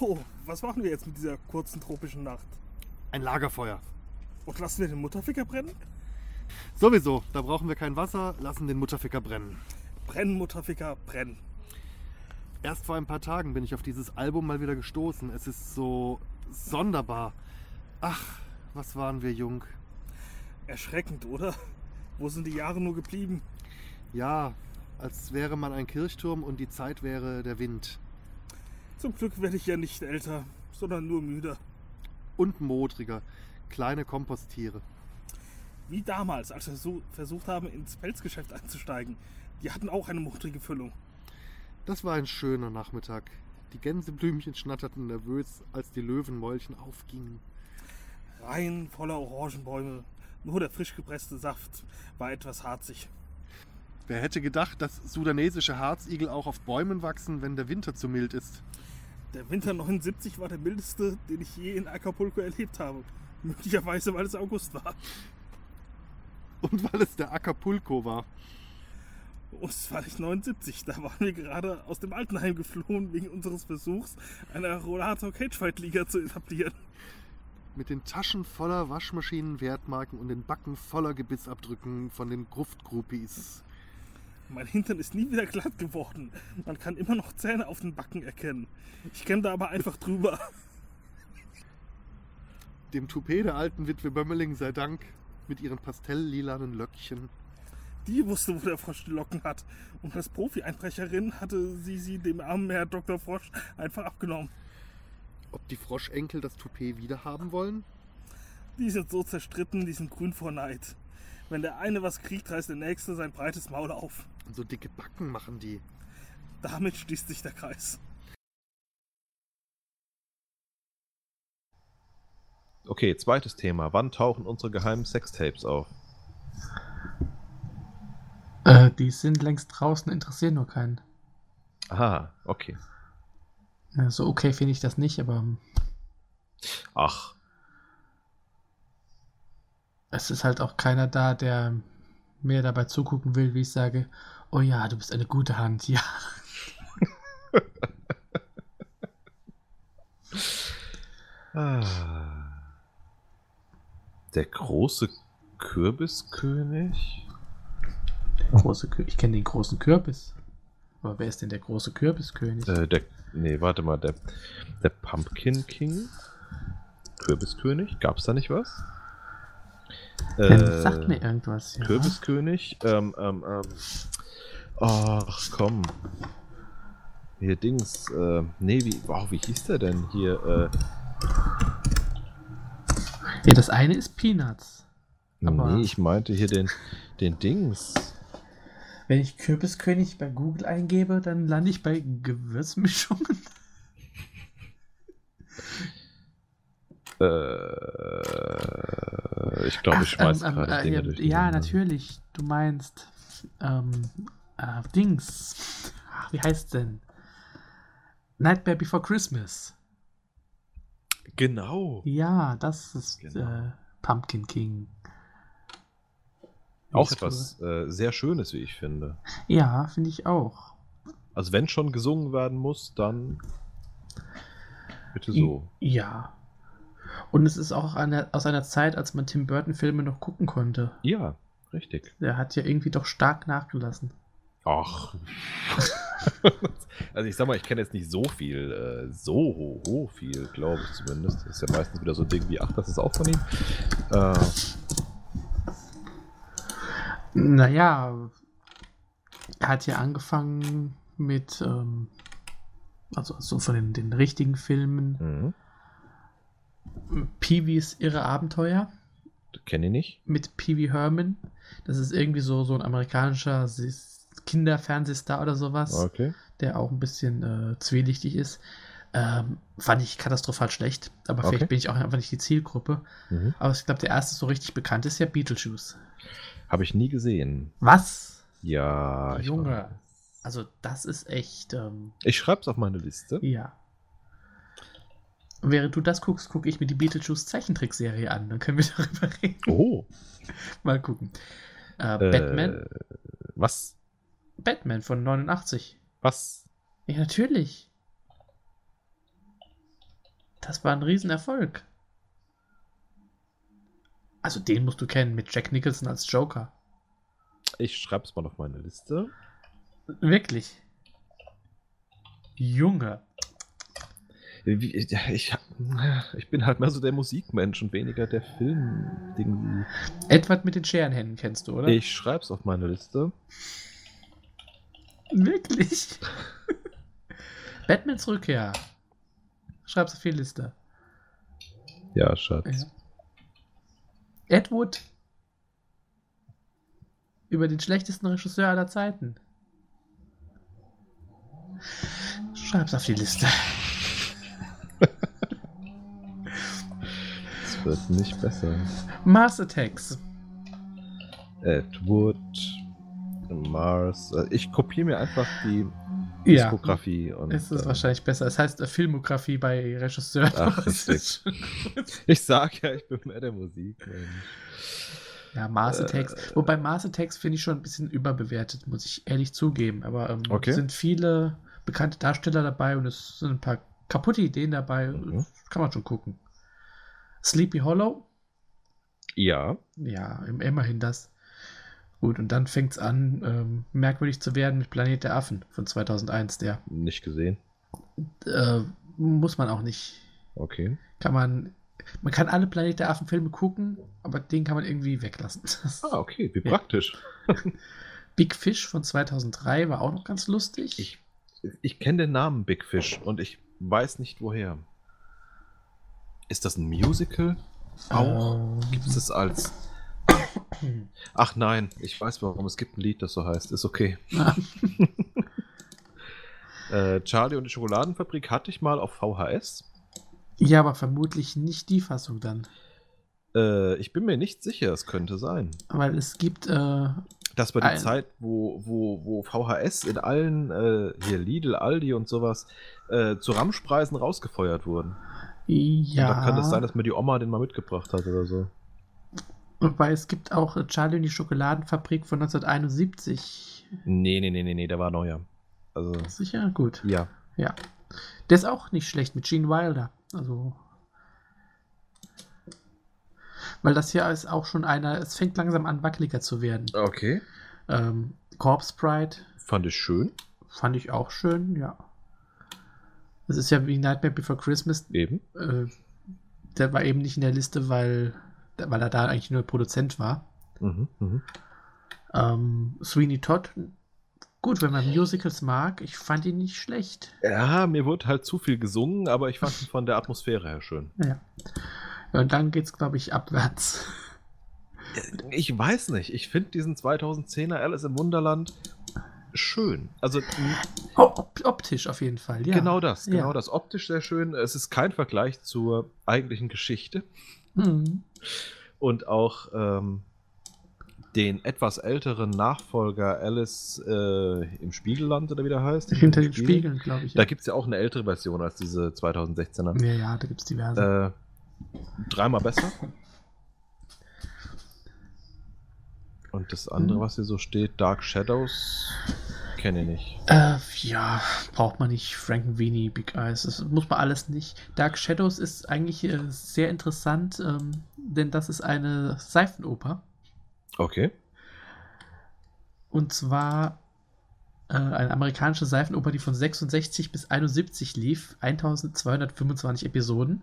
So, was machen wir jetzt mit dieser kurzen tropischen Nacht? Ein Lagerfeuer. Und lassen wir den Mutterficker brennen? Sowieso, da brauchen wir kein Wasser, lassen den Mutterficker brennen. Brennen, Mutterficker, brennen. Erst vor ein paar Tagen bin ich auf dieses Album mal wieder gestoßen. Es ist so sonderbar. Ach, was waren wir jung. Erschreckend, oder? Wo sind die Jahre nur geblieben? Ja, als wäre man ein Kirchturm und die Zeit wäre der Wind. Zum Glück werde ich ja nicht älter, sondern nur müder. Und modriger. Kleine Komposttiere. Wie damals, als wir so versucht haben, ins Pelzgeschäft einzusteigen. Die hatten auch eine modrige Füllung. Das war ein schöner Nachmittag. Die Gänseblümchen schnatterten nervös, als die Löwenmäulchen aufgingen. Rein voller Orangenbäume. Nur der frisch gepresste Saft war etwas harzig. Wer hätte gedacht, dass sudanesische Harzigel auch auf Bäumen wachsen, wenn der Winter zu mild ist? Der Winter 79 war der mildeste, den ich je in Acapulco erlebt habe. Möglicherweise, weil es August war. Und weil es der Acapulco war. Und es war nicht 79, da waren wir gerade aus dem Altenheim geflohen, wegen unseres Versuchs, eine Rollator Cagefight Liga zu etablieren. Mit den Taschen voller Waschmaschinen, Wertmarken und den Backen voller Gebissabdrücken von den Gruftgroupies. Mein Hintern ist nie wieder glatt geworden. Man kann immer noch Zähne auf den Backen erkennen. Ich kämme da aber einfach drüber. Dem Toupet der alten Witwe Bömmeling sei Dank, mit ihren pastelllilanen Löckchen. Die wusste, wo der Frosch die Locken hat. Und als Profi-Einbrecherin hatte sie sie dem armen Herr Dr. Frosch einfach abgenommen. Ob die Froschenkel das Toupet wiederhaben wollen? Die sind so zerstritten, die sind grün vor Neid. Wenn der eine was kriegt, reißt der nächste sein breites Maul auf. Und so dicke Backen machen die. Damit schließt sich der Kreis. Okay, zweites Thema. Wann tauchen unsere geheimen Sextapes auf? Äh, die sind längst draußen, interessieren nur keinen. Aha, okay. So okay finde ich das nicht, aber ähm, Ach, es ist halt auch keiner da, der mir dabei zugucken will, wie ich sage, oh ja, du bist eine gute Hand, ja. Ah. Der große Kürbiskönig? Große Kü ich kenne den großen Kürbis. Aber wer ist denn der große Kürbiskönig? Äh, der, nee, warte mal, der, der Pumpkin King? Kürbiskönig? Gab's da nicht was? Ähm, sagt mir irgendwas, ja. Kürbiskönig? Ähm, ähm, ähm. Ach, komm. Hier Dings, äh, nee, wie, wow, wie hieß der denn hier? Äh, Ja, das eine ist Peanuts. Aber- nee, ich meinte hier den, den Dings. Wenn ich Kürbiskönig bei Google eingebe, dann lande ich bei Gewürzmischungen. Äh, ich glaube, ich Ach, schmeiß ähm, gerade ähm, Dinge äh, durch. Ja, natürlich. Du meinst ähm, äh, Dings. Ach, wie heißt denn? Nightmare Before Christmas. Genau. Ja, das ist Genau. äh, Pumpkin King. Auch Ist etwas äh, sehr Schönes, wie ich finde. Ja, finde ich auch. Also wenn schon gesungen werden muss, dann bitte so. Ja. Und es ist auch eine, aus einer Zeit, als man Tim Burton-Filme noch gucken konnte. Ja, richtig. Der hat ja irgendwie doch stark nachgelassen. Ach. also ich sag mal, ich kenne jetzt nicht so viel, äh, so ho, ho viel, glaube ich zumindest. Das ist ja meistens wieder so ein Ding wie, ach, das ist auch von ihm. Äh, Naja, er hat ja angefangen mit, ähm, also so von den, den richtigen Filmen, mhm. Peewees Irre Abenteuer Kenne ich nicht. mit Peewee Herman. Das ist irgendwie so, so ein amerikanischer Kinderfernsehstar oder sowas, Okay. der auch ein bisschen äh, zwielichtig ist. Ähm, fand ich katastrophal schlecht, aber Okay. vielleicht bin ich auch einfach nicht die Zielgruppe. Mhm. Aber ich glaube, der erste so richtig bekannt ist ja Beetlejuice. Habe ich nie gesehen. Was? Ja, Junge. Also, das ist echt. Ähm, ich schreibe es auf meine Liste. Ja. Und während du das guckst, gucke ich mir die Beetlejuice Zeichentrickserie an. Dann können wir darüber reden. Oh. Mal gucken. Äh, Äh, Batman. Was? Batman von 89. Was? Ja, natürlich. Das war ein Riesenerfolg. Also den musst du kennen mit Jack Nicholson als Joker. Ich schreib's mal auf meine Liste. Wirklich. Junge. Ich, ich, bin halt mehr so der Musikmensch und weniger der Film-Ding. Edward mit den Scherenhänden kennst du, oder? Ich schreib's auf meine Liste. Wirklich? Batmans Rückkehr. Schreib's auf die Liste. Ja, Schatz. Ja. Ed Wood. Über den schlechtesten Regisseur aller Zeiten. Schreib's auf die Liste. Wird nicht besser. Mars Attacks. Ed Wood, Mars. äh, Ich kopiere mir einfach die Ja. Diskografie. und, Es ist äh, wahrscheinlich besser. Es heißt äh, Filmografie bei Regisseuren. Ach, schon- Ich sag ja, ich bin mehr der Musik. ja, Mars Äh, Attacks. Wobei Mars Attacks finde ich schon ein bisschen überbewertet, muss ich ehrlich zugeben. Aber ähm, Okay. es sind viele bekannte Darsteller dabei und es sind ein paar kaputte Ideen dabei. Mhm. Kann man schon gucken. Sleepy Hollow. Ja, Ja, im- immerhin das. Gut, und dann fängt es an, ähm, merkwürdig zu werden mit Planet der Affen von 2001. Der nicht gesehen. äh, muss man auch nicht. Okay. Kann man. Man kann alle Planet der Affen Filme gucken, aber den kann man irgendwie weglassen. Ah, okay, wie praktisch. Big Fish von 2003 war auch noch ganz lustig. Ich, ich kenne den Namen Big Fish und ich weiß nicht woher. Ist das ein Musical? Auch? Ähm, Gibt es das als. Ach nein, ich weiß warum. Es gibt ein Lied, das so heißt. Ist okay. äh, Charlie und die Schokoladenfabrik hatte ich mal auf VHS. ja, aber vermutlich nicht die Fassung dann. Äh, ich bin mir nicht sicher, es könnte sein. Weil es gibt. Äh, Das war die Ein- Zeit, wo, wo, wo VHS in allen, äh, hier Lidl, Aldi und sowas, äh, zu Ramschpreisen rausgefeuert wurden. Ja. Und dann kann es sein, dass mir die Oma den mal mitgebracht hat oder so. Wobei es gibt auch äh, Charlie und die Schokoladenfabrik von 1971. Nee, nee, nee, nee, nee, der war neuer. Also, Sicher? Gut. ja. Ja. Der ist auch nicht schlecht mit Gene Wilder. Also. Weil das hier ist auch schon einer, es fängt langsam an, wackeliger zu werden. Okay. Ähm, Corpse Bride Fand ich schön. fand ich auch schön, ja. Das ist ja wie Nightmare Before Christmas. Eben. Äh, der war eben nicht in der Liste, weil, weil er da eigentlich nur Produzent war. Mhm, mhm. Ähm, Sweeney Todd, gut, wenn man Musicals mag, ich fand ihn nicht schlecht. Ja, mir wurde halt zu viel gesungen, aber ich fand ihn von der Atmosphäre her schön. Ja. ja und dann geht's, glaube ich, abwärts. Ich weiß nicht. Ich finde diesen 2010er Alice im Wunderland schön. Also optisch auf jeden Fall, ja. genau das, genau ja. das. Optisch sehr schön. Es ist kein Vergleich zur eigentlichen Geschichte. Mhm. Und auch ähm, den etwas älteren Nachfolger Alice äh, im Spiegelland oder wie der heißt. Hinter den Spiegel. Spiegeln, glaube ich. Da gibt es ja auch eine ältere Version als diese 2016er. ja, ja, da gibt's diverse. Äh, dreimal besser. Und das andere, Mhm. was hier so steht, Dark Shadows, kenne ich nicht. Äh, ja, braucht man nicht. Frankenweenie, Big Eyes, das muss man alles nicht. Dark Shadows ist eigentlich äh, sehr interessant, ähm, denn das ist eine Seifenoper. Okay. Und zwar äh, eine amerikanische Seifenoper, die von 66 bis 71 lief. 1225 Episoden.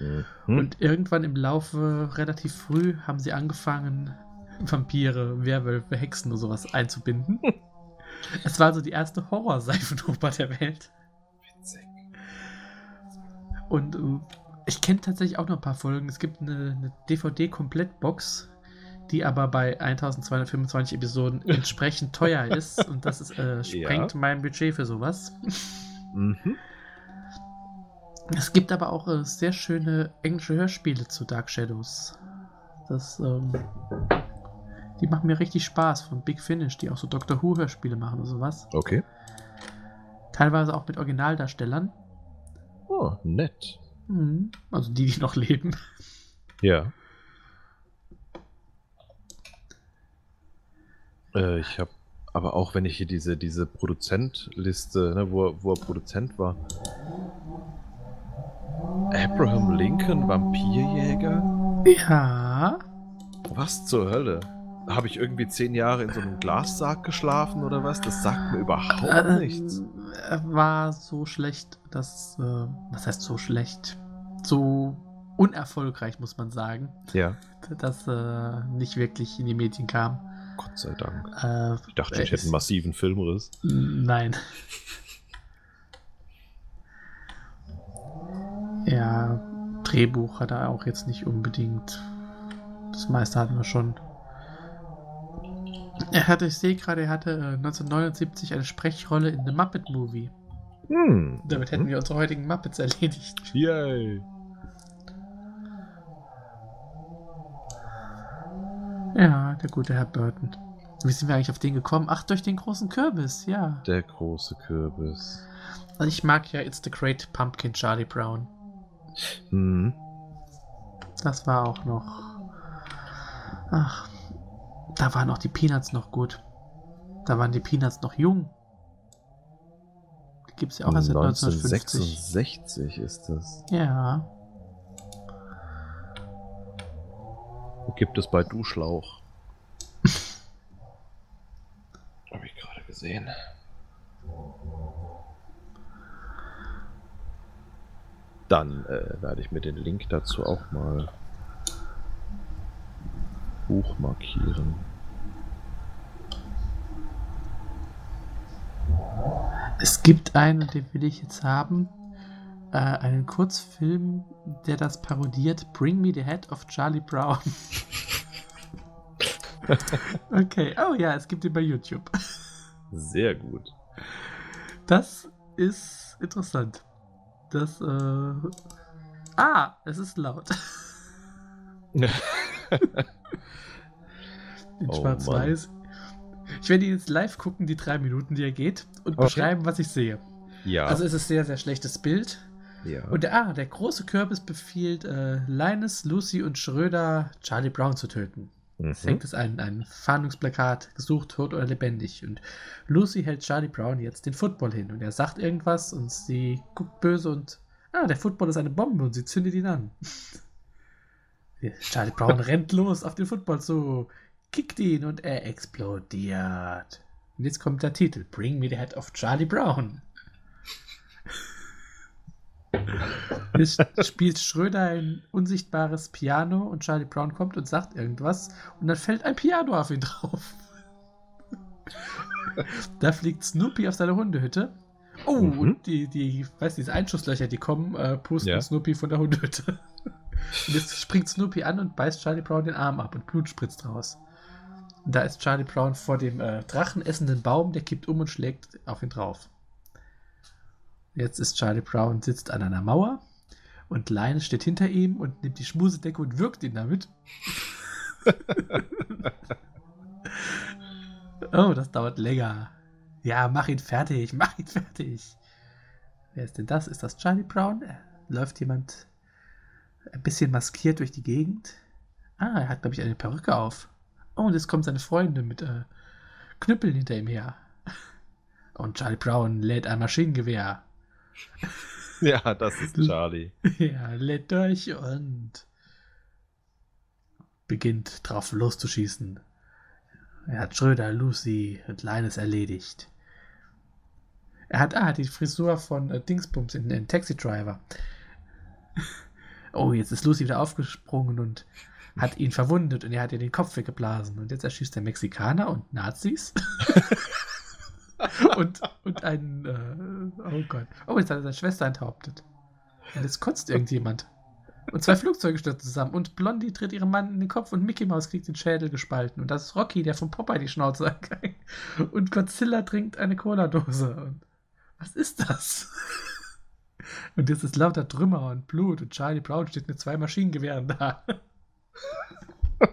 Mhm. Und irgendwann im Laufe, relativ früh, haben sie angefangen, Vampire, Werwölfe, Hexen und sowas einzubinden. es war so die erste Horror-Seifenoper der Welt. Witzig. Und äh, ich kenne tatsächlich auch noch ein paar Folgen. Es gibt eine, eine DVD-Komplettbox, die aber bei 1225 Episoden entsprechend teuer ist. Und das ist, äh, sprengt mein Budget für sowas. Mhm. Es gibt aber auch äh, sehr schöne englische Hörspiele zu Dark Shadows. Das, ähm, die machen mir richtig Spaß von Big Finish, die auch so Doctor Who Hörspiele machen und sowas. Okay. Teilweise auch mit Originaldarstellern. Oh, nett. Mhm. Also die, die noch leben. Ja. Äh, ich habe aber auch, wenn ich hier diese, diese Produzentliste, ne, wo, er- wo er Produzent war, Abraham Lincoln, Vampirjäger? Ja. Was zur Hölle? Habe ich irgendwie zehn Jahre in so einem Glassarg geschlafen oder was? Das sagt mir überhaupt Äh, nichts. Er war so schlecht, dass. Äh, was heißt so schlecht? So unerfolgreich, muss man sagen, Ja, dass äh, nicht wirklich in die Medien kam. Gott sei Dank. Äh, Ich dachte, er ich hätte einen massiven Filmriss. Nein. Ja, Drehbuch hat er auch jetzt nicht unbedingt. Das meiste hatten wir schon. Er hatte, ich sehe gerade, er hatte äh, 1979 eine Sprechrolle in The Muppet Movie. Hm. Damit hätten wir unsere heutigen Muppets erledigt. Yay. Ja, der gute Herr Burton. Wie sind wir eigentlich auf den gekommen? Ach, durch den großen Kürbis, ja. Der große Kürbis. Also ich mag ja It's the Great Pumpkin Charlie Brown. Hm. Das war auch noch. Ach, da waren auch die Peanuts noch gut. Da waren die Peanuts noch jung. Die gibt es ja auch erst seit 1950. 1966 ist das. Ja. Gibt es bei Duschlauch. Habe ich gerade gesehen. Dann äh, werde ich mir den Link dazu auch mal Buch Es gibt einen, den will ich jetzt haben. Äh, einen Kurzfilm, der das parodiert. Bring me the head of Charlie Brown. okay. Oh ja, es gibt ihn bei YouTube. Sehr gut. Das ist interessant. Das, äh. Ah, es ist laut. In Oh, Schwarz-Weiß. Ich werde ihn jetzt live gucken, die drei Minuten, die er geht, und Okay. beschreiben, was ich sehe. Ja. Also es ist sehr, sehr schlechtes Bild. ja. Und der, ah, der große Kürbis befiehlt äh, Linus, Lucy und Schröder, Charlie Brown zu töten. Es Mhm. hängt es ein, ein Fahndungsplakat, gesucht, tot oder lebendig. Und Lucy hält Charlie Brown jetzt den Football hin. Und er sagt irgendwas und sie guckt böse und, ah, der Football ist eine Bombe und sie zündet ihn an. Charlie Brown rennt los auf den Football zu, kickt ihn und er explodiert. Und jetzt kommt der Titel, Bring me the head of Charlie Brown. Jetzt spielt Schröder ein unsichtbares Piano und Charlie Brown kommt und sagt irgendwas und dann fällt ein Piano auf ihn drauf. da fliegt Snoopy auf seine Hundehütte. Oh, Mhm. und die, die, weiß diese Einschusslöcher, die kommen, äh, pusten Ja. Snoopy von der Hundehütte. und jetzt springt Snoopy an und beißt Charlie Brown den Arm ab und Blut spritzt raus. Da ist Charlie Brown vor dem äh, drachenessenden Baum, der kippt um und schlägt auf ihn drauf. Jetzt ist Charlie Brown sitzt an einer Mauer und Linus steht hinter ihm und nimmt die Schmusedecke und wirkt ihn damit. oh, das dauert länger. Ja, mach ihn fertig, mach ihn fertig. Wer ist denn das? Ist das Charlie Brown? Äh, Läuft jemand ein bisschen maskiert durch die Gegend? Ah, er hat, glaube ich, eine Perücke auf. Oh, und jetzt kommen seine Freunde mit äh, Knüppeln hinter ihm her. Und Charlie Brown lädt ein Maschinengewehr. ja, das ist Charlie. Ja, lädt durch und beginnt drauf loszuschießen. Er hat Schröder, Lucy und Linus erledigt. Er hat, ah, die Frisur von äh, Dingsbums in, in Taxi Driver. Oh, jetzt ist Lucy wieder aufgesprungen und hat ihn verwundet und er hat ihr den Kopf weggeblasen. Und jetzt erschießt er Mexikaner und Nazis. und, und einen, äh, oh Gott. Oh, jetzt hat er seine Schwester enthauptet. Und jetzt kotzt irgendjemand. Und zwei Flugzeuge stürzen zusammen. Und Blondie tritt ihrem Mann in den Kopf und Mickey Mouse kriegt den Schädel gespalten. Und das ist Rocky, der von Popeye die Schnauze angeht. Und Godzilla trinkt eine Cola-Dose. Und was ist das? Und jetzt ist lauter Trümmer und Blut und Charlie Brown steht mit zwei Maschinengewehren da.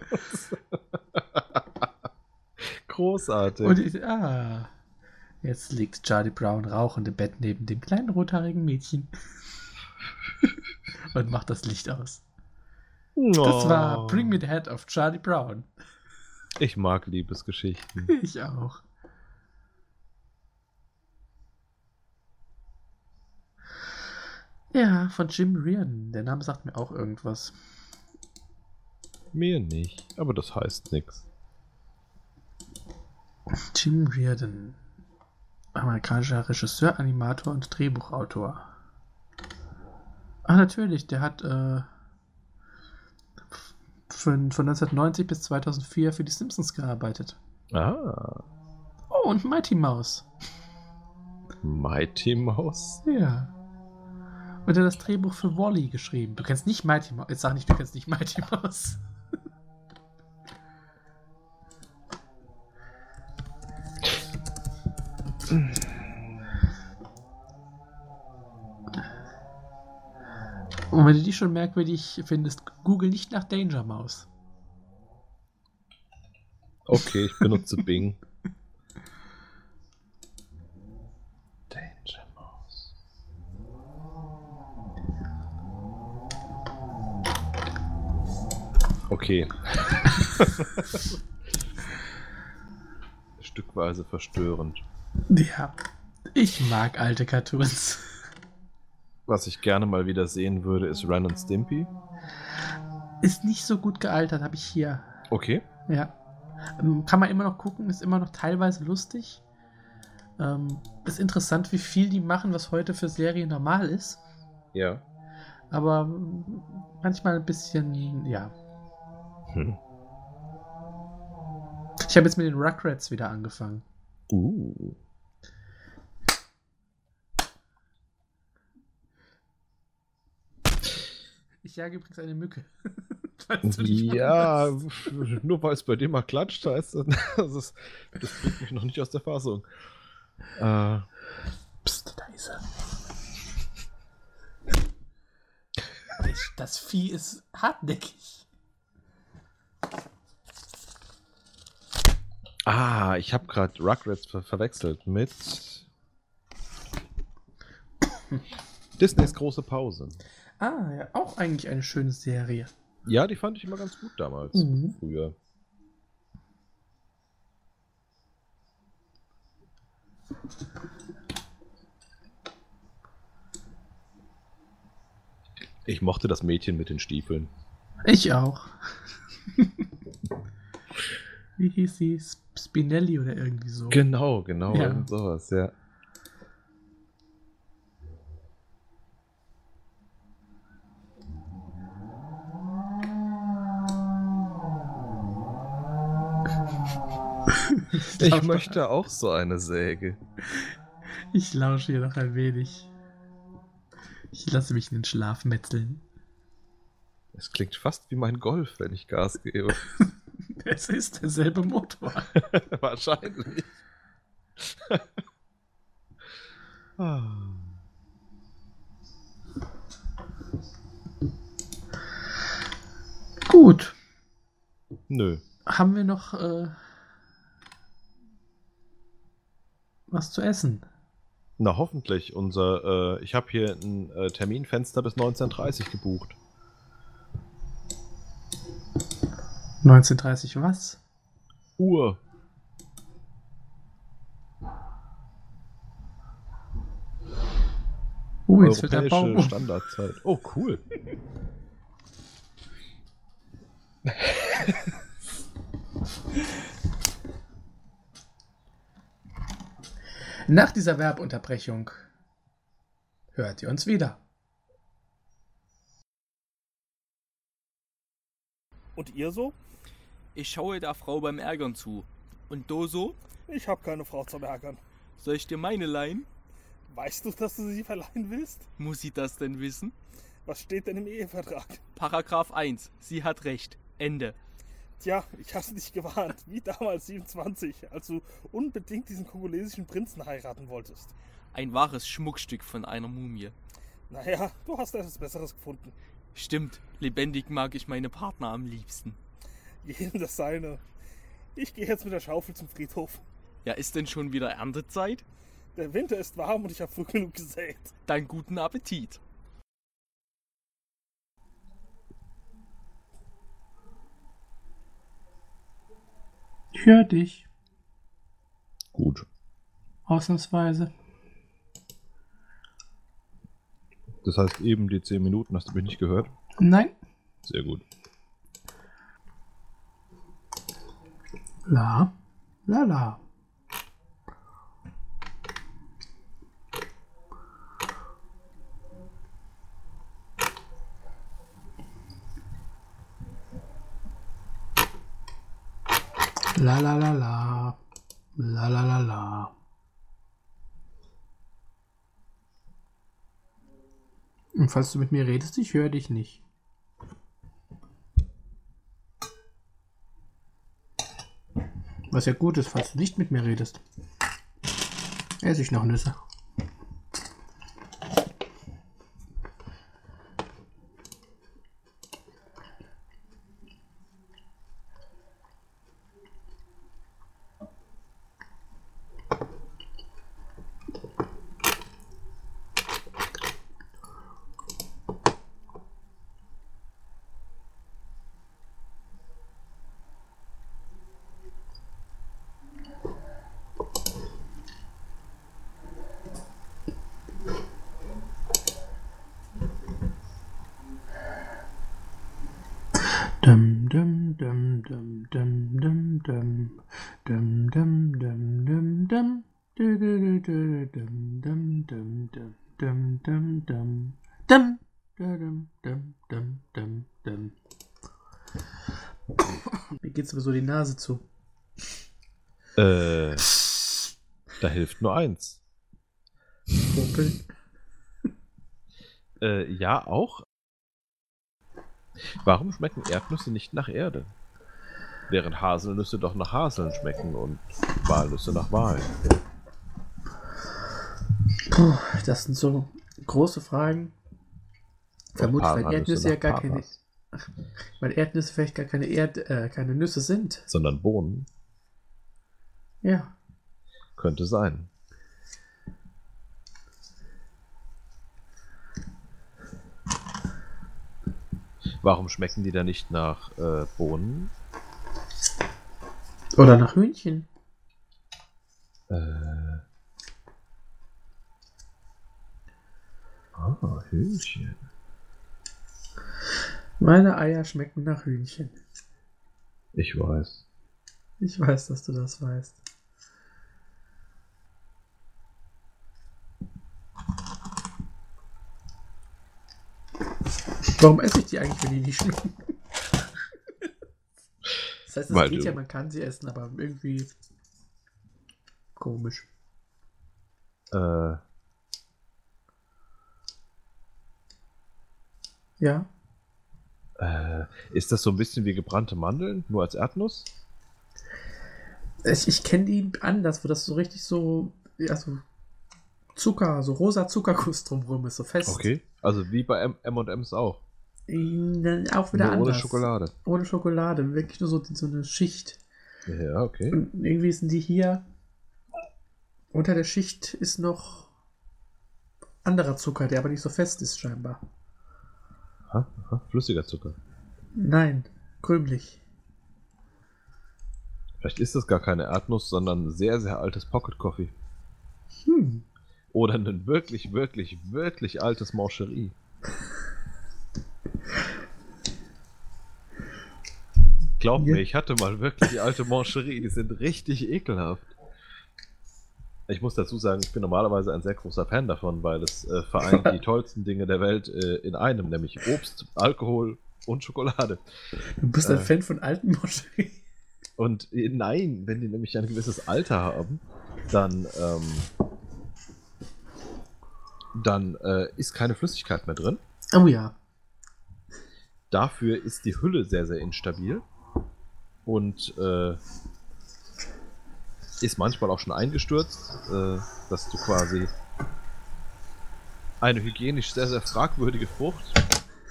Großartig. Und ich, ah, jetzt liegt Charlie Brown rauchend im Bett neben dem kleinen rothaarigen Mädchen. und macht das Licht aus. Das war Bring Me the Head of Charlie Brown. Ich mag Liebesgeschichten. Ich auch. Ja, von Jim Reardon. Der Name sagt mir auch irgendwas. Mir nicht, aber das heißt nix. Jim Reardon. Amerikanischer Regisseur, Animator und Drehbuchautor. Ah, natürlich, der hat äh, von, von 1990 bis 2004 für die Simpsons gearbeitet. Ah, Oh, und Mighty Mouse. Mighty Mouse? Ja. Und er hat das Drehbuch für Wally geschrieben. Du kennst nicht Mighty Mouse. Jetzt sag nicht, du kennst nicht Mighty Mouse. Und wenn du die schon merkwürdig findest, google nicht nach Danger Mouse. Okay, ich benutze Bing. Danger Mouse. Okay. Stückweise verstörend. Ja. Ich mag alte Cartoons. Was ich gerne mal wieder sehen würde, ist Ren und Stimpy. Ist nicht so gut gealtert, habe ich hier. Okay. Ja. Ähm, Kann man immer noch gucken, ist immer noch teilweise lustig. Ähm, ist interessant, wie viel die machen, was heute für Serien normal ist. Ja. Aber ähm, manchmal ein bisschen, ja. Hm. Ich habe jetzt mit den Rugrats wieder angefangen. Uh. Ich jage übrigens eine Mücke. Ja, nur weil es bei dir mal klatscht, heißt das, das, ist, das bringt mich noch nicht aus der Fassung. Äh, Psst, da ist er. Das- Das Vieh ist hartnäckig. ah, ich habe gerade Rugrats ver verwechselt mit Disneys große Pause. Ah, ja, auch eigentlich eine schöne Serie. Ja, die fand ich immer ganz gut damals, Mhm. früher. Ich mochte das Mädchen mit den Stiefeln. Ich auch. Wie hieß sie? Sp- Spinelli oder irgendwie so. Genau, genau, Ja. sowas, ja. Ich möchte auch so eine Säge. Ich lausche hier noch ein wenig. Ich lasse mich in den Schlaf metzeln. Es klingt fast wie mein Golf, wenn ich Gas gebe. Es ist derselbe Motor. Wahrscheinlich. Ah. Gut. Nö. Haben wir noch äh, was zu essen? Na, hoffentlich. Unser, äh, ich habe hier ein äh, Terminfenster bis 19.30 gebucht. 1930 was? Uhr. Oh, jetzt fällt der Baum um. Standardzeit. Oh, cool. Nach dieser Werbunterbrechung hört ihr uns wieder. Und ihr so? Ich schaue der Frau beim Ärgern zu. Und du so? Ich habe keine Frau zum Ärgern. Soll ich dir meine leihen? Weißt du, dass du sie verleihen willst? Muss sie das denn wissen? Was steht denn im Ehevertrag? Paragraph 1. Sie hat recht. Ende. Tja, ich hast dich gewarnt, wie damals 27, als du unbedingt diesen kongolesischen Prinzen heiraten wolltest. Ein wahres Schmuckstück von einer Mumie. Naja, du hast etwas Besseres gefunden. Stimmt, lebendig mag ich meine Partner am liebsten. Jedem das seine. Ich gehe jetzt mit der Schaufel zum Friedhof. Ja, ist denn schon wieder Erntezeit? Der Winter ist warm und ich habe früh genug gesät. Dann guten Appetit. Ich höre dich. Gut. Ausnahmsweise. Das heißt, eben die 10 Minuten hast du mich nicht gehört? Nein. Sehr gut. La. La la. La la la la. La la la la. Und falls du mit mir redest, ich höre dich nicht. Was ja gut ist, falls du nicht mit mir redest. Esse ich noch Nüsse. Dum dum dum dum dum dum dum dum dum dum dum dum du du du du dum dum dum dum dum dum dum dum dum dum dum dum dum Mir geht sowieso die Nase zu. Äh, da hilft nur eins. Popeln. Äh, ja, auch. Warum schmecken Erdnüsse nicht nach Erde? Während Haselnüsse doch nach Haseln schmecken und Walnüsse nach Walen. Puh, das sind so große Fragen. Vermutlich, weil Erdnüsse ja gar keine, Paras. weil Erdnüsse vielleicht gar keine Erd, äh, keine Nüsse sind. Sondern Bohnen. Ja. Könnte sein. Warum schmecken die dann nicht nach äh, Bohnen? Oder nach Hühnchen. Äh. Ah, Hühnchen. Meine Eier schmecken nach Hühnchen. Ich weiß. Ich weiß, dass du das weißt. Warum esse ich die eigentlich, wenn die nicht schmecken? Das heißt, es Weil geht du- ja, man kann sie essen, aber irgendwie komisch. Äh, Ja. äh, ist das so ein bisschen wie gebrannte Mandeln, nur als Erdnuss? Ich, ich kenne die anders, wo das so richtig so, ja, so Zucker, so rosa Zuckerguss drumherum ist, so fest. Okay. Also wie bei M- M&M's auch. Mm, Auch wieder Nur ohne anders. Schokolade. Ohne Schokolade, wirklich nur so, so eine Schicht. Ja, okay. Und irgendwie sind die hier. Unter der Schicht ist noch anderer Zucker, der aber nicht so fest ist, scheinbar. Aha, aha. Flüssiger Zucker. Nein, krümelig. Vielleicht ist das gar keine Erdnuss, sondern sehr, sehr altes Pocket Coffee. Hm. Oder ein wirklich, wirklich, wirklich altes Mancherie. Glaub mir, ich hatte mal wirklich die alte Mancherie. Die sind richtig ekelhaft. Ich muss dazu sagen, ich bin normalerweise ein sehr großer Fan davon, weil es äh, vereint die tollsten Dinge der Welt äh, in einem, nämlich Obst, Alkohol und Schokolade. Du bist ein Äh. Fan von alten Moscherie. Und äh, nein, wenn die nämlich ein gewisses Alter haben, dann, ähm, dann äh, ist keine Flüssigkeit mehr drin. Oh ja. Dafür ist die Hülle sehr, sehr instabil und äh, ist manchmal auch schon eingestürzt, äh, dass du quasi eine hygienisch sehr, sehr fragwürdige Frucht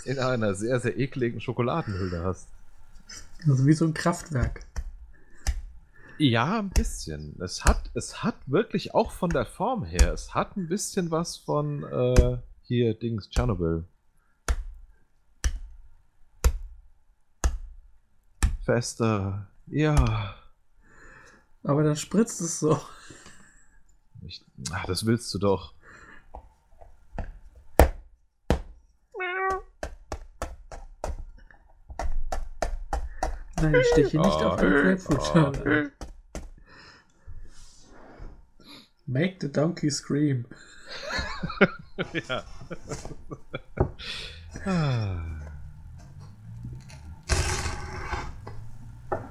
in einer sehr, sehr ekligen Schokoladenhülle hast. Also wie so ein Kraftwerk. Ja, ein bisschen. Es hat, es hat wirklich auch von der Form her, es hat ein bisschen was von äh, hier Dings Tschernobyl. Fester. Ja. Aber dann spritzt es so. Ich, ach, das willst du doch. Nein, ich steche nicht oh, auf den ah, Grapefruit. Oh, oh. Make the donkey scream. ja. Ah.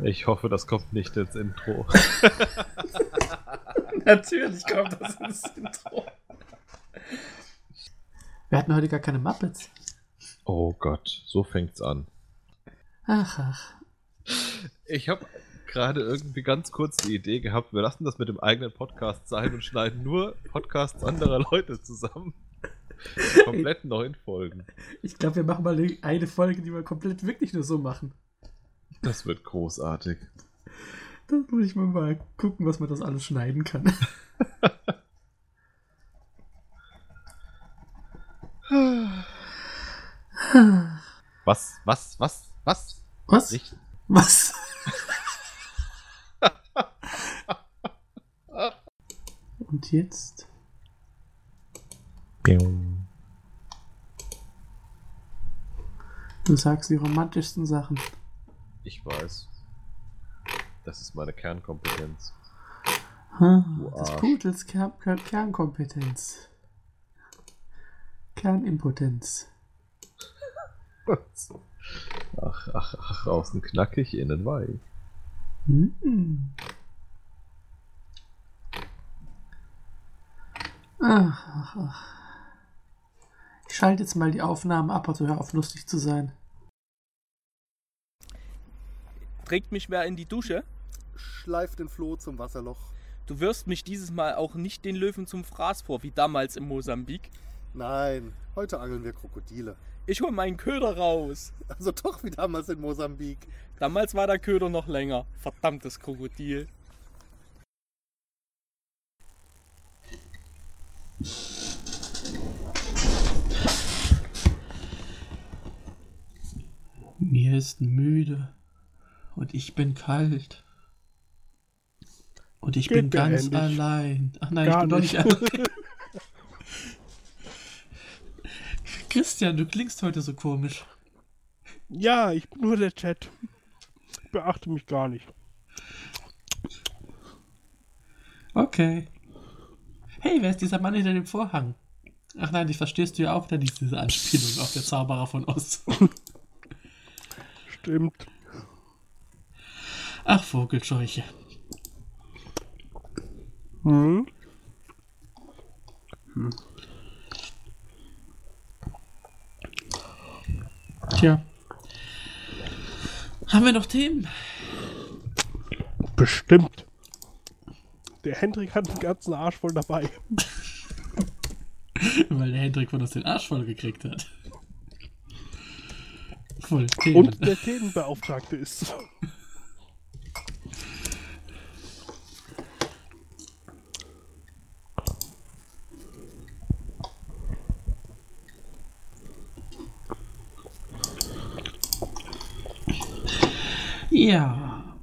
Ich hoffe, das kommt nicht ins Intro. Natürlich kommt das ins Intro. Wir hatten heute gar keine Muppets. Oh Gott, so fängt's an. Ach, ach. Ich habe gerade irgendwie ganz kurz die Idee gehabt, wir lassen das mit dem eigenen Podcast sein und schneiden nur Podcasts anderer Leute zusammen. Komplett neuen Folgen. Ich glaube, wir machen mal eine Folge, die wir komplett wirklich nur so machen. Das wird großartig. Dann muss ich mal, mal gucken, was man das alles schneiden kann. was, was, was, was? Was? Nicht? Was? Und jetzt? Du sagst die romantischsten Sachen. Ich weiß. Das ist meine Kernkompetenz. Ha, Du des Arsch. Pudels Kern Kern Kernkompetenz. Kernimpotenz. Ach, ach, ach, außen knackig, innen weich. Hm. Ach, ach, ach. Ich schalte jetzt mal die Aufnahme ab, also hör auf lustig zu sein. Trägt mich wer in die Dusche? Schleif den Floh zum Wasserloch. Du wirst mich dieses Mal auch nicht den Löwen zum Fraß vor, wie damals in Mosambik. Nein, heute angeln wir Krokodile. Ich hol meinen Köder raus. Also doch wie damals in Mosambik. Damals war der Köder noch länger. Verdammtes Krokodil. Mir ist müde und ich bin kalt. Und ich Geht bin ganz beendet. allein. Ach nein, Gar ich bin doch nicht. allein. Christian, du klingst heute so komisch. Ja, ich bin nur der Chat. Ich beachte mich gar nicht. Okay. Hey, wer ist dieser Mann hinter dem Vorhang? Ach nein, das verstehst du ja auch, ist diese Anspielung auf der Zauberer von Oz. Stimmt. Ach, Vogelscheuche. Hm? Tja. Haben wir noch Themen? Bestimmt. Der Hendrik hat den ganzen Arsch voll dabei. Weil der Hendrik von uns den Arsch voll gekriegt hat. Voll Themen. Und der Themenbeauftragte ist. Ja.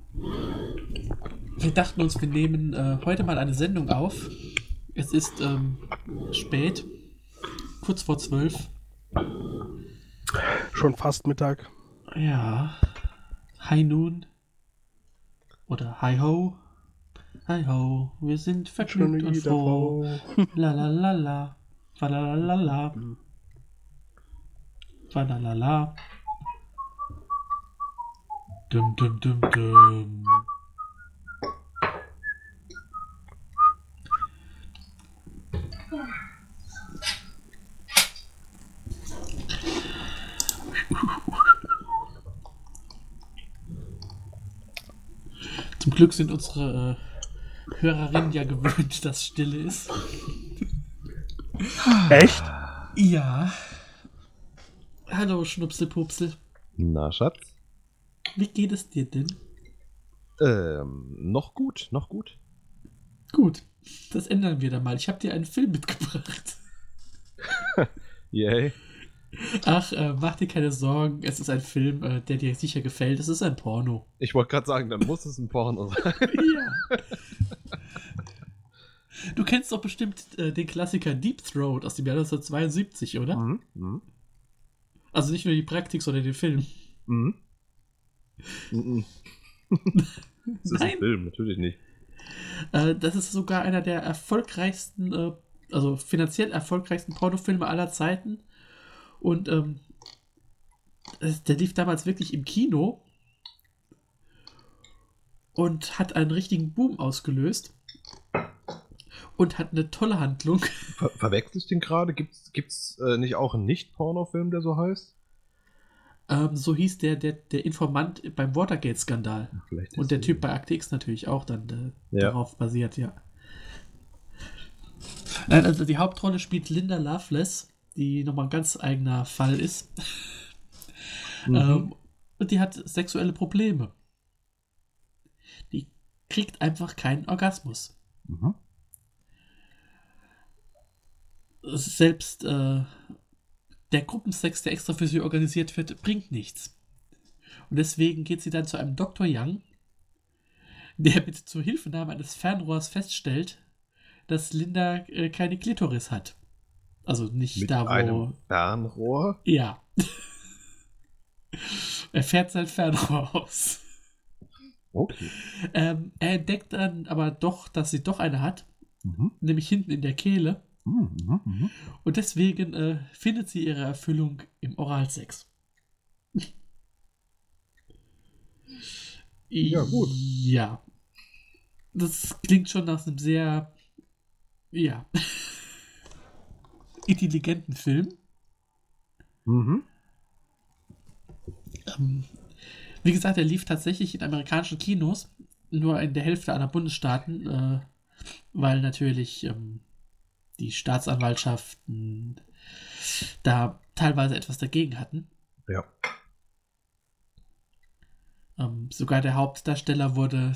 Wir dachten uns, wir nehmen äh, heute mal eine Sendung auf. Es ist ähm, spät, kurz vor zwölf. Schon fast Mittag. Ja. High Noon. Oder Hi Ho. Hi Ho. Wir sind vergnügt und froh. La la la la. Fa la la la la. Fa la la la. Dum dum dum dum. Zum Glück sind unsere äh, Hörerinnen ja gewöhnt, dass Stille ist. Echt? Ja. Hallo, Schnupselpupsel. Na, Schatz? Wie geht es dir denn? Ähm, noch gut, noch gut. Gut, das ändern wir dann mal. Ich habe dir einen Film mitgebracht. Yay. Ach, äh, mach dir keine Sorgen. Es ist ein Film, äh, der dir sicher gefällt. Es ist ein Porno. Ich wollte gerade sagen, dann muss es ein Porno sein. Ja. Du kennst doch bestimmt äh, den Klassiker Deep Throat aus dem Jahr 1972, oder? Mhm. Mhm. Also nicht nur die Praktik, sondern den Film. Mhm. Das ist Nein. ein Film, natürlich nicht. Äh, das ist sogar einer der erfolgreichsten, äh, also finanziell erfolgreichsten Pornofilme aller Zeiten. Und ähm, es- der lief damals wirklich im Kino und hat einen richtigen Boom ausgelöst. Und hat eine tolle Handlung. Ver verwechsel ich den gerade? Gibt's, gibt's äh, nicht auch einen Nicht-Pornofilm, der so heißt? Ähm, so hieß der, der, der Informant beim Watergate-Skandal. Und der. Typ bei Akte X natürlich auch dann äh, Ja. darauf basiert, ja. Nein, also die Hauptrolle spielt Linda Loveless, die nochmal ein ganz eigener Fall ist. Mhm. Ähm, und die hat sexuelle Probleme. Die kriegt einfach keinen Orgasmus. Mhm. Selbst äh, der Gruppensex, der extra für sie organisiert wird, bringt nichts. Und deswegen geht sie dann zu einem Dr. Young, der mit Zuhilfenahme eines Fernrohrs feststellt, dass Linda äh, keine Klitoris hat. Also nicht Mit da, wo. einem Fernrohr? Ja. er fährt sein Fernrohr aus. Okay. Ähm, er entdeckt dann aber doch, dass sie doch eine hat, Mhm. nämlich hinten in der Kehle. Mhm. Mhm. Mhm. Und deswegen äh, findet sie ihre Erfüllung im Oralsex. Ja, gut. Ja. Das klingt schon nach einem sehr, ja, intelligenten Film. Mhm. Ähm, wie gesagt, er lief tatsächlich in amerikanischen Kinos, nur in der Hälfte aller Bundesstaaten, äh, weil natürlich ähm, die Staatsanwaltschaften da teilweise etwas dagegen hatten. Ja. Ähm, sogar der Hauptdarsteller wurde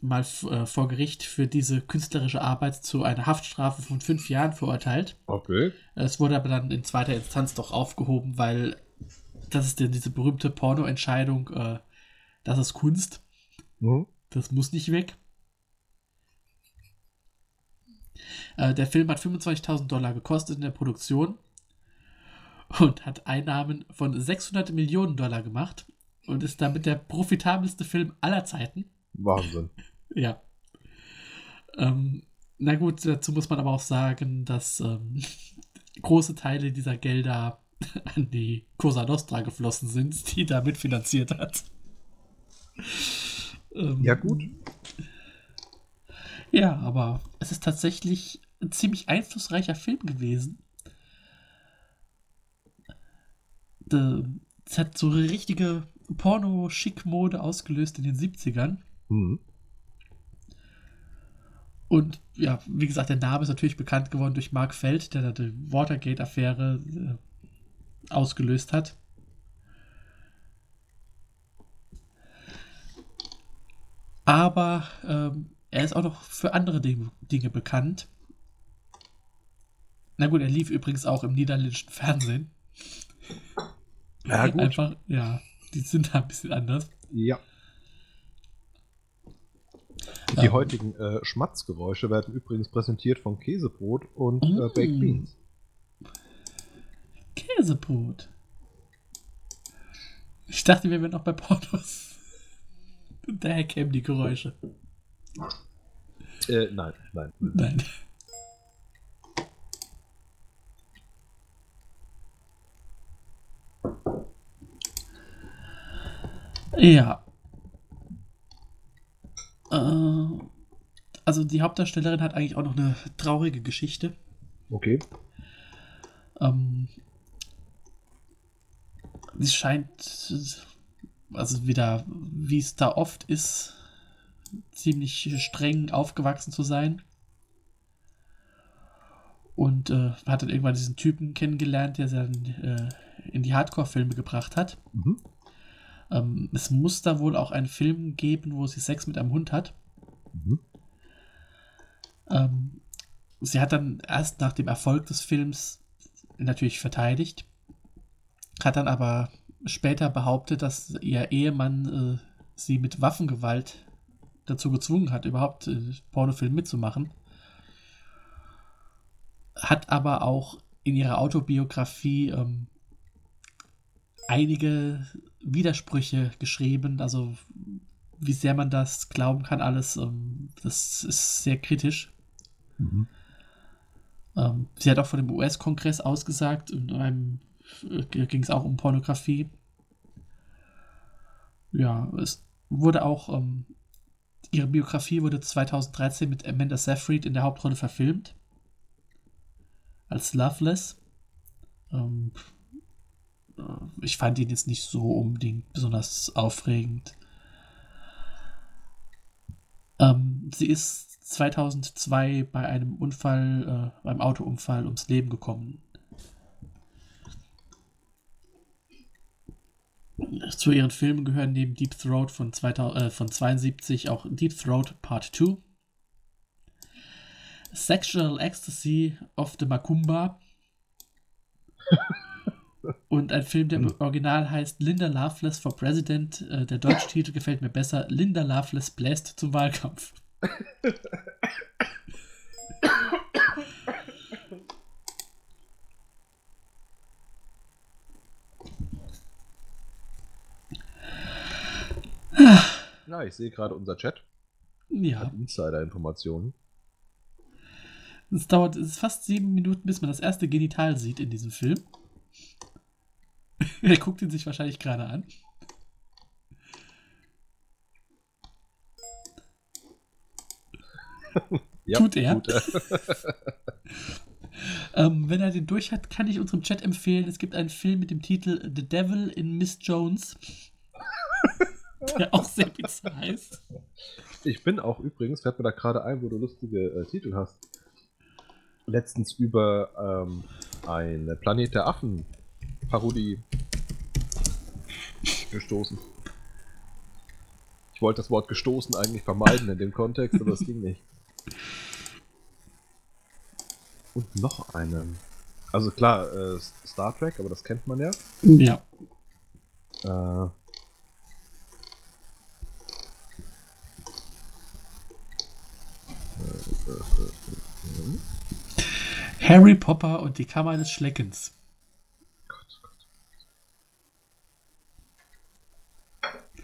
mal äh, vor Gericht für diese künstlerische Arbeit zu einer Haftstrafe von fünf Jahren verurteilt. Okay. Es wurde aber dann in zweiter Instanz doch aufgehoben, weil das ist denn diese berühmte Porno-Entscheidung, äh, das ist Kunst, Mhm. das muss nicht weg. Äh, der Film hat 25.000 Dollar gekostet in der Produktion und hat Einnahmen von 600 Millionen Dollar gemacht und ist damit der profitabelste Film aller Zeiten. Wahnsinn. Ja. Ähm, na gut, dazu muss man aber auch sagen, dass ähm, große Teile dieser Gelder an die Cosa Nostra geflossen sind, die da mitfinanziert hat. Ähm, Ja, gut. Ja, aber es ist tatsächlich ein ziemlich einflussreicher Film gewesen. Äh, Es hat so eine richtige Porno-Schick-Mode ausgelöst in den 70ern. Mhm. Und ja, wie gesagt, der Name ist natürlich bekannt geworden durch Mark Feld, der da die Watergate-Affäre äh, ausgelöst hat. Aber ähm, er ist auch noch für andere Dinge, Dinge bekannt. Na gut, er lief übrigens auch im niederländischen Fernsehen. Ja, gut. Einfach, ja, die sind da ein bisschen anders. Ja. Die Ähm. heutigen äh, Schmatzgeräusche werden übrigens präsentiert von Käsebrot und äh, Mm. Baked Beans. Käsebrot. Ich dachte, wir wären noch bei Pornos. Daher kämen die Geräusche. Äh, nein, nein. Nein. Ja. Äh, also die Hauptdarstellerin hat eigentlich auch noch eine traurige Geschichte. Okay. Ähm, sie scheint, also wieder, wie es da oft ist, ziemlich streng aufgewachsen zu sein. Und äh, hat dann irgendwann diesen Typen kennengelernt, der sie dann äh, in die Hardcore-Filme gebracht hat. Mhm. Ähm, es muss da wohl auch einen Film geben, wo sie Sex mit einem Hund hat. Mhm. Ähm, sie hat dann erst nach dem Erfolg des Films natürlich verteidigt, hat dann aber später behauptet, dass ihr Ehemann äh, sie mit Waffengewalt dazu gezwungen hat, überhaupt äh, Pornofilm mitzumachen. Hat aber auch in ihrer Autobiografie ähm, einige Widersprüche geschrieben, also wie sehr man das glauben kann, alles, ähm, das ist sehr kritisch. Mhm. Ähm, sie hat auch vor dem US-Kongress ausgesagt, in einem äh, ging es auch um Pornografie. Ja, es wurde auch, ähm, ihre Biografie wurde 2013 mit Amanda Seyfried in der Hauptrolle verfilmt. Als Loveless. Ähm, äh, ich fand ihn jetzt nicht so unbedingt besonders aufregend. Ähm, sie ist 2002 bei einem Unfall, äh, beim Autounfall ums Leben gekommen. Zu ihren Filmen gehören neben Deep Throat von, 2000, äh, von 72 auch Deep Throat Part 2, Sexual Ecstasy of the Macumba und ein Film, der im Original heißt Linda Loveless for President. Äh, der deutsche Titel gefällt mir besser. Linda Loveless bläst zum Wahlkampf. Ja, ich sehe gerade unser Chat. Ja, Insider-Informationen. es dauert es ist fast sieben Minuten, bis man das erste Genital sieht in diesem Film. er guckt ihn sich wahrscheinlich gerade an. Ja, Tut er? Tut er. Ähm, wenn er den durch hat, kann ich unserem Chat empfehlen. Es gibt einen Film mit dem Titel The Devil in Miss Jones. Der auch sehr bizarr heißt. Ich bin auch übrigens, fällt mir da gerade ein, wo du lustige äh, Titel hast, letztens über ähm, eine Planet der Affen Parodie gestoßen. Ich wollte das Wort gestoßen eigentlich vermeiden in dem Kontext, aber es ging nicht. Und noch eine. Also klar, äh, Star Trek, aber das kennt man ja. Ja. Äh, Harry Potter und die Kammer des Schleckens.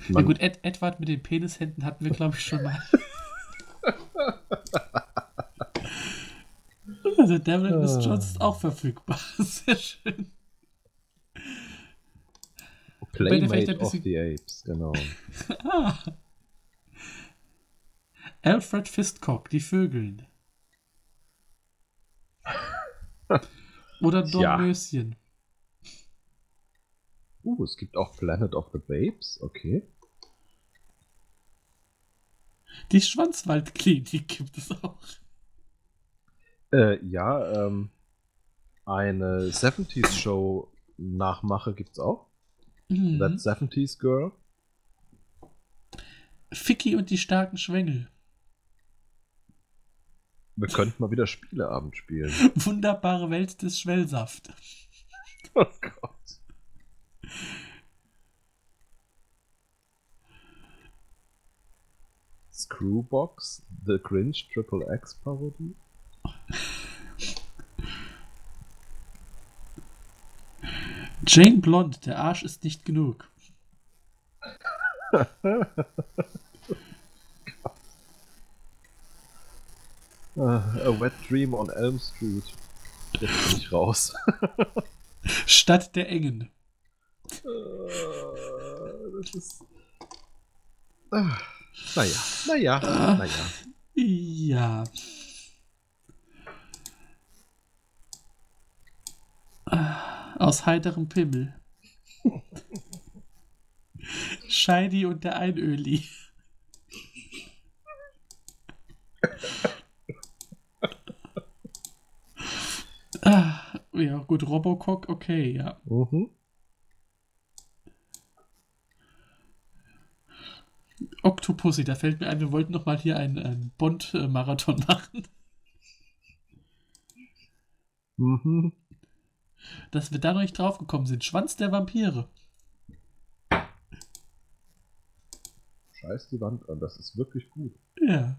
Na gut, Ed Edward mit den Penishänden hatten wir, glaube ich, schon mal. The Devil in Miss Jones ist auch verfügbar. Sehr schön. Playmate of bisschen- the Apes, genau. Ah. Alfred Fistcock, die Vögeln. Oder Ja. Dornröschen. Uh, es gibt auch Planet of the Babes, okay. Die Schwanzwaldklinik gibt es auch. Äh, ja, ähm, eine 70s Show Nachmache gibt's auch. Mhm. That 70s Girl. Ficky und die starken Schwengel. Wir könnten mal wieder Spieleabend spielen. Wunderbare Welt des Schwellsaft. Oh Gott. Screwbox, The Grinch Triple X Parodie. Jane Blond, der Arsch ist nicht genug. Ah, A Wet Dream on Elm Street. Jetzt bin ich raus. Stadt der Engen. Äh, das ist. Ah, naja, naja, naja. Ja. Ah, Aus heiterem Pimmel. Scheidi und der Einöli. Ah, ja, gut, Robocock, okay, ja. Mhm. Octopussy, da fällt mir ein, wir wollten noch mal hier einen, einen Bond-Marathon machen. Mhm. Dass wir da noch nicht draufgekommen sind. Schwanz der Vampire. Scheiß die Wand an, das ist wirklich gut. Ja.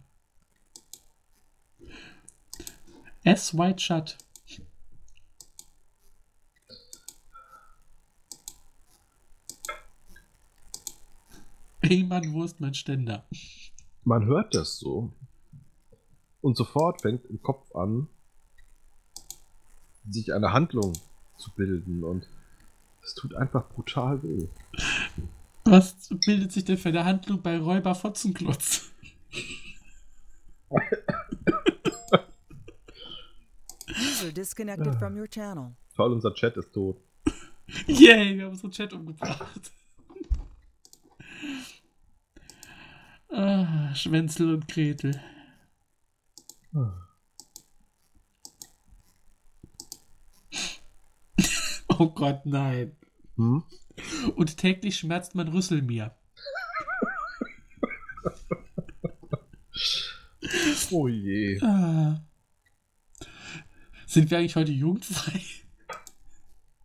S. White Shut. Billmann Wurst, mein Ständer. Man hört das so. Und sofort fängt im Kopf an, sich eine Handlung zu bilden. Und es tut einfach brutal weh. Was bildet sich denn für eine Handlung bei Räuber Fotzenklotz? User disconnected from your channel. Toll, unser Chat ist tot. Yay, wir haben unseren Chat umgebracht. Ah, Schwänzel und Gretel. Oh Gott, nein. Hm? Und täglich schmerzt mein Rüssel mir. Oh je. Ah. Sind wir eigentlich heute jugendfrei?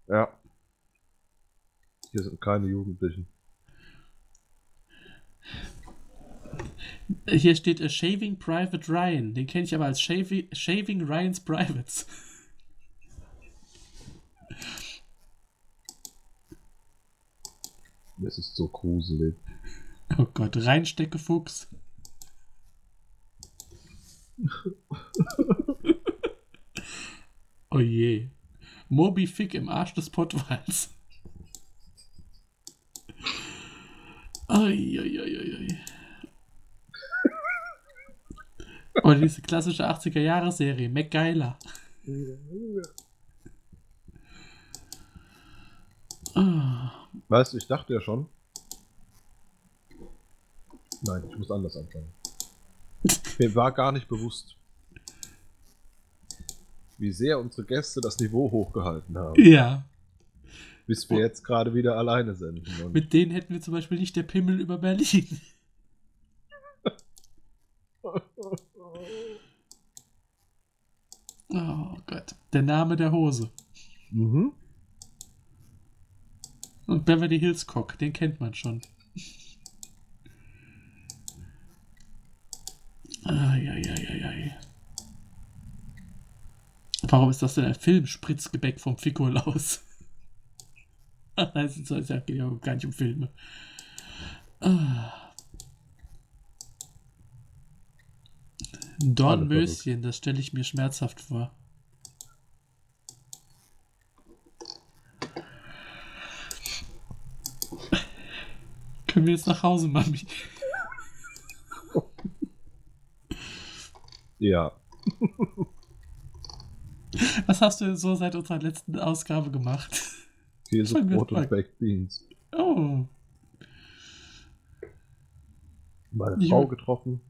Ja. Hier sind keine Jugendlichen. Hier steht äh, Shaving Private Ryan. Den kenne ich aber als Shavi Shaving Ryan's Privates. Es ist so gruselig. Oh Gott, Reinstecke Fuchs. oh je. Moby Fick im Arsch des Pottwals. Uiuiuiui. Oder diese klassische 80er-Jahre-Serie, MacGyler. Weißt du, ich dachte ja schon. Nein, ich muss anders anfangen. Mir war gar nicht bewusst, wie sehr unsere Gäste das Niveau hochgehalten haben. ja, Bis wir jetzt gerade wieder alleine senden. Und mit denen hätten wir zum Beispiel nicht der Pimmel über Berlin. Oh Gott, der Name der Hose. mhm. Und Beverly Hills Cock, den kennt man schon. Eieieiei. Warum ist das denn ein Film? Spritzgebäck vom nein, es ist- es geht ja gar nicht um Filme. Ah. Dornmöschen, das stelle ich mir schmerzhaft vor. Können wir jetzt nach Hause, Mami? Ja. Was hast du denn so seit unserer letzten Ausgabe gemacht? Käse, Brot und. Baked Beans. Oh, Meine Frau getroffen.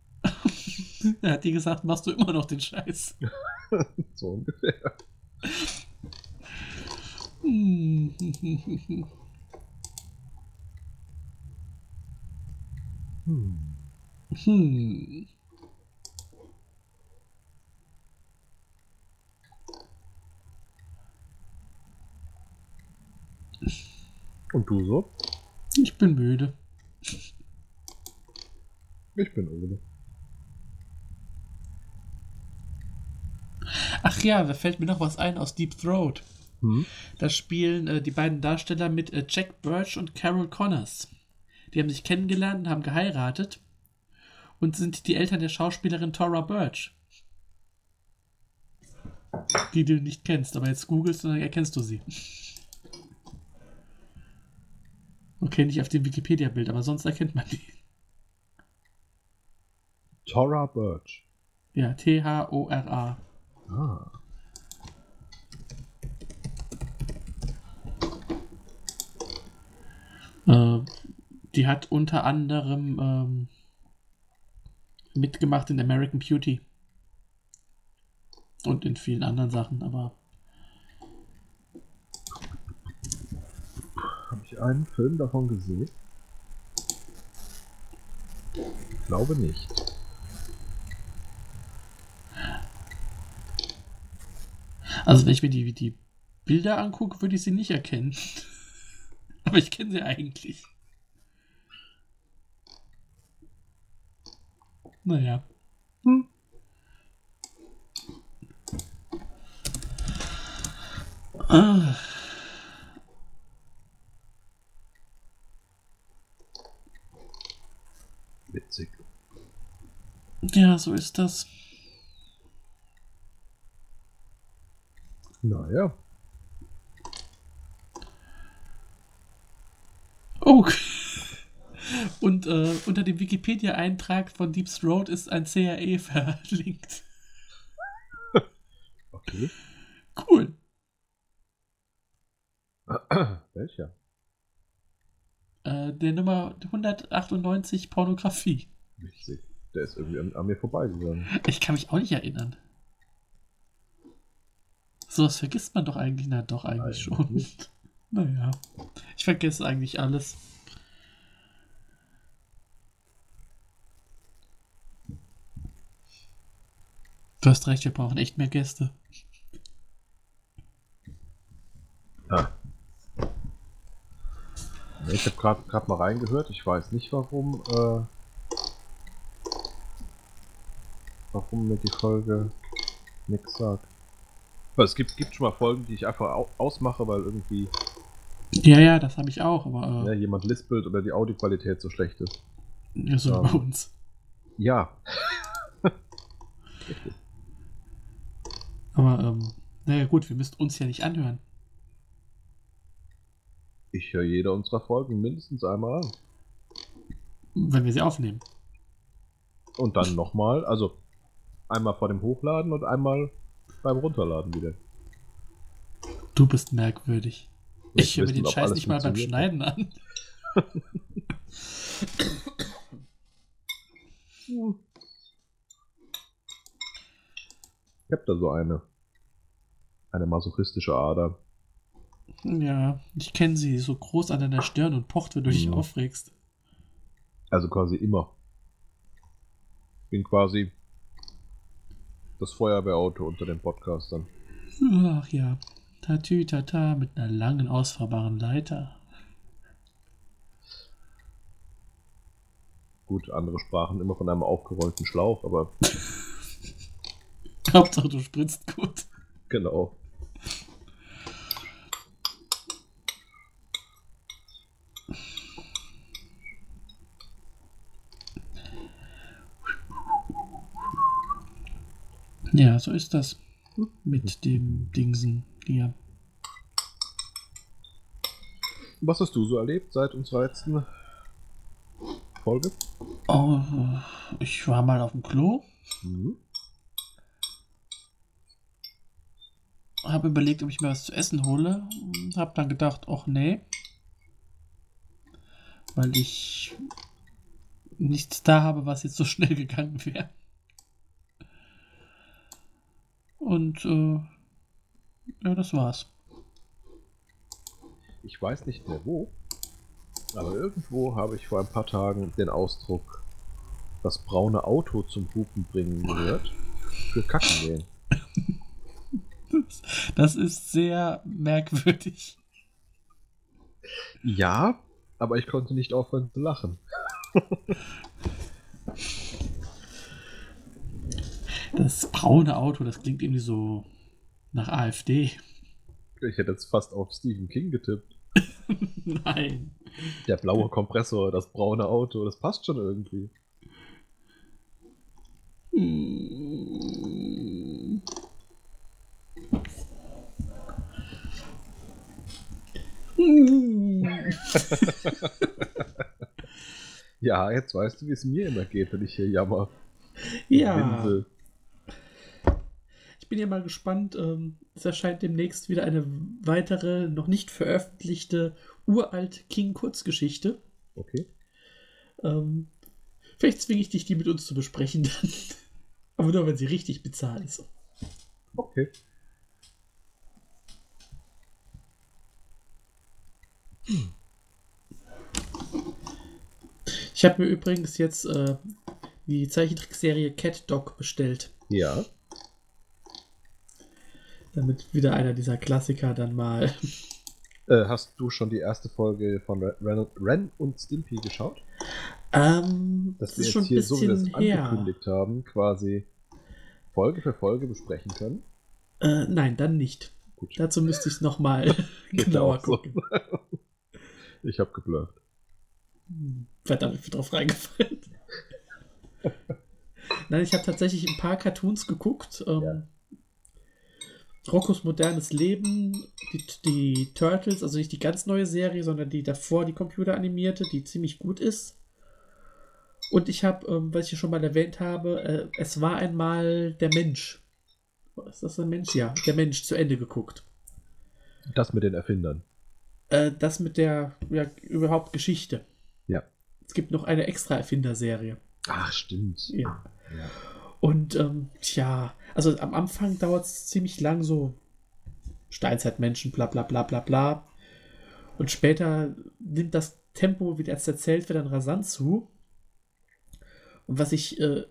er hat dir gesagt, machst du immer noch den Scheiß. So ungefähr. Hm. Hm. Und du so? Ich bin müde. Ich bin Ole. Ach ja, da fällt mir noch was ein aus Deep Throat. Hm? Da spielen äh, die beiden Darsteller mit äh, Jack Birch und Carol Connors. Die haben sich kennengelernt und haben geheiratet und sind die Eltern der Schauspielerin Tora Birch. Die du nicht kennst, aber jetzt googelst und dann erkennst du sie. Okay, nicht auf dem Wikipedia-Bild, aber sonst erkennt man die. Tora Birch. Ja, T-H-O-R-A. Ah. Äh, die hat unter anderem ähm, mitgemacht in American Beauty. Und in vielen anderen Sachen, aber Habe ich einen Film davon gesehen? Ich glaube nicht. Also wenn ich mir die, die Bilder angucke, würde ich sie nicht erkennen. aber ich kenne sie eigentlich. Naja. Hm. Ah. Witzig. Ja, so ist das. Naja. Oh. Und äh, unter dem Wikipedia-Eintrag von Deep Throat ist ein CAE verlinkt. Okay. Cool. Welcher? Äh, der Nummer 198 Pornografie. Witzig. Der ist irgendwie an, an mir vorbeigegangen. Ich kann mich auch nicht erinnern. Sowas vergisst man doch eigentlich. Na, doch, eigentlich Eigentlich schon. nicht. Naja. Ich vergesse eigentlich alles. Du hast recht, wir brauchen echt mehr Gäste. Ah. Nee, Ich habe gerade gerade mal reingehört. Ich weiß nicht, warum, äh, warum mir die Folge nichts sagt. Es gibt, gibt schon mal Folgen, die ich einfach au ausmache, weil irgendwie Ja, ja, das habe ich auch, aber ja, äh, jemand lispelt oder die Audioqualität so schlecht ist. ja, so ja. bei uns. Ja, Aber, ähm, naja, gut, wir müssten uns ja nicht anhören. ich höre jede unserer Folgen mindestens einmal an. Wenn wir sie aufnehmen. Und dann nochmal, also einmal vor dem Hochladen und einmal beim Runterladen wieder. Du bist merkwürdig. Nicht Ich höre mir den Scheiß nicht mal beim. Schneiden an. Ich habe da so eine. Eine masochistische Ader. Ja, ich kenne sie, so groß an deiner Stirn und pocht, wenn du dich Mhm. aufregst. Also quasi immer. Bin quasi das Feuerwehrauto unter den Podcastern. Ach ja, tatü tata mit einer langen ausfahrbaren Leiter. Gut, andere sprachen immer von einem aufgerollten Schlauch, aber Hauptsache du spritzt gut. genau. Ja, so ist das. Mit dem Dingsen hier. Was hast du so erlebt seit unserer letzten Folge? Oh, ich war mal auf dem Klo, Mhm. habe überlegt, ob ich mir was zu essen hole. Habe dann gedacht, ach nee. Weil ich nichts da habe, was jetzt so schnell gegangen wäre. Und äh, ja, das war's. Ich weiß nicht mehr wo, aber irgendwo habe ich vor ein paar Tagen den Ausdruck das braune Auto zum Hupen bringen gehört. Für Kacken gehen. Das, das ist sehr merkwürdig. Ja, aber ich konnte nicht aufhören zu lachen. Das braune Auto, das klingt irgendwie so nach AfD. Ich hätte jetzt fast auf Stephen King getippt. Nein. Der blaue Kompressor, das braune Auto, das passt schon irgendwie. Hm. Ja, jetzt weißt du, wie es mir immer geht, wenn ich hier jammer. Ja, Winsel. Ich bin ja mal gespannt. ähm, Es erscheint demnächst wieder eine weitere, noch nicht veröffentlichte, uralt King-Kurzgeschichte. Okay. Ähm, Vielleicht zwinge ich dich, die mit uns zu besprechen dann. Aber nur, wenn sie richtig bezahlt ist. Okay. Ich habe mir übrigens jetzt äh, die Zeichentrickserie Cat Dog bestellt. Ja. Damit wieder einer dieser Klassiker dann mal. Äh, hast du schon die erste Folge von Ren, Ren und Stimpy geschaut? Ähm, Dass das wir jetzt hier, so wie wir es angekündigt haben, quasi Folge für Folge besprechen können. Äh, nein, dann nicht. Gut. Dazu müsste ich es nochmal genauer auch so. gucken. Ich habe geblufft. Hm. verdammt viel drauf reingefallen. Nein, ich habe tatsächlich ein paar Cartoons geguckt. Ähm, Ja. Roccos modernes Leben, die, die Turtles, also nicht die ganz neue Serie, sondern die davor, die computeranimierte, die ziemlich gut ist. Und ich habe, ähm, was ich ja schon mal erwähnt habe, äh, es war einmal der Mensch. Ist das ein Mensch? Ja, der Mensch zu Ende geguckt. Das mit den Erfindern. Äh, das mit der ja, überhaupt Geschichte. Ja. Es gibt noch eine extra Erfinderserie. Ach, stimmt. Ja. Ja. Und ähm, tja, also am Anfang dauert es ziemlich lang, so Steinzeitmenschen, bla bla bla bla bla. Und später nimmt das Tempo, wie das erzählt wird, dann rasant zu. Und was ich, äh,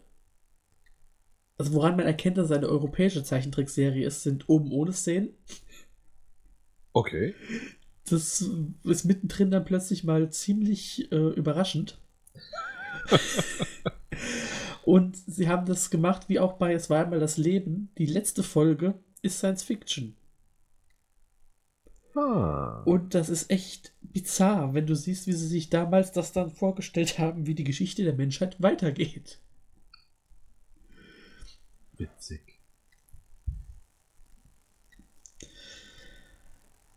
also woran man erkennt, dass es eine europäische Zeichentrickserie ist, sind oben ohne Szenen. Okay. Das ist mittendrin dann plötzlich mal ziemlich äh, überraschend. Und sie haben das gemacht, wie auch bei Es war einmal das Leben. Die letzte Folge ist Science Fiction. Ah. Und das ist echt bizarr, wenn du siehst, wie sie sich damals das dann vorgestellt haben, wie die Geschichte der Menschheit weitergeht. Witzig.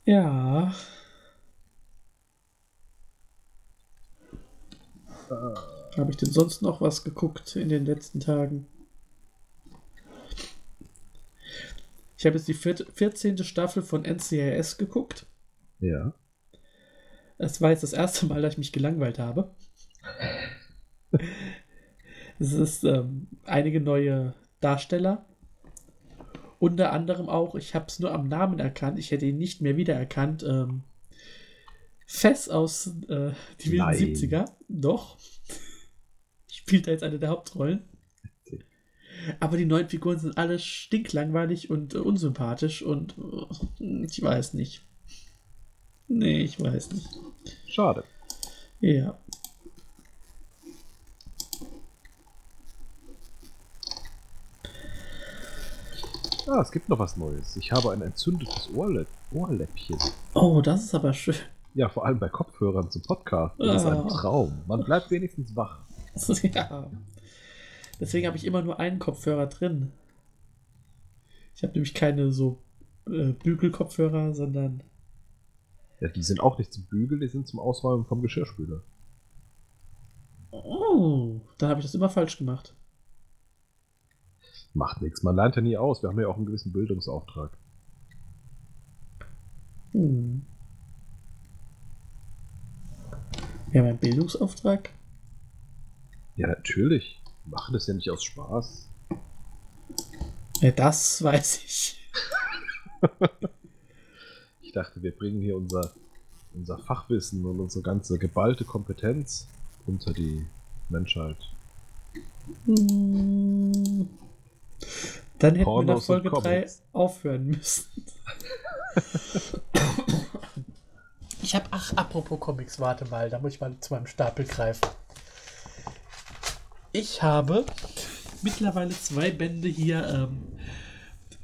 Ja. Habe ich denn sonst noch was geguckt in den letzten Tagen? Ich habe jetzt die vierte- 14. Staffel von NCIS geguckt. Ja. Es war jetzt das erste Mal, dass ich mich gelangweilt habe. es ist ähm, einige neue Darsteller. Unter anderem auch, ich habe es nur am Namen erkannt, ich hätte ihn nicht mehr wiedererkannt. Ähm, Fess aus äh, die wilden Nein. 70er. Doch. Spielt da jetzt eine der Hauptrollen. Aber die neuen Figuren sind alle stinklangweilig und äh, unsympathisch und äh, ich weiß nicht. Nee, ich weiß nicht. Schade. Ja. Ah, es gibt noch was Neues. Ich habe ein entzündetes Ohrlä Ohrläppchen. Oh, das ist aber schön. Ja, vor allem bei Kopfhörern zum Podcast. Das ist ein Ah. Traum. Man bleibt wenigstens wach. ja. Deswegen habe ich immer nur einen Kopfhörer drin. Ich habe nämlich keine so äh, Bügelkopfhörer, sondern. Ja, die sind auch nicht zum Bügeln, die sind zum Ausräumen vom Geschirrspüler. Oh, da habe ich das immer falsch gemacht. Macht nichts, man lernt ja nie aus. Wir haben ja auch einen gewissen Bildungsauftrag. Hm. Ja, mein Bildungsauftrag? Ja, natürlich. Wir machen das ja nicht aus Spaß. Ja, das weiß ich. Ich dachte, wir bringen hier unser, unser Fachwissen und unsere ganze geballte Kompetenz unter die Menschheit. Hm. Dann hätten wir nach Pornos Folge 3 Comics. aufhören müssen. Ich habe, ach, apropos Comics, warte mal, da muss ich mal zu meinem Stapel greifen. Ich habe mittlerweile zwei Bände hier ähm,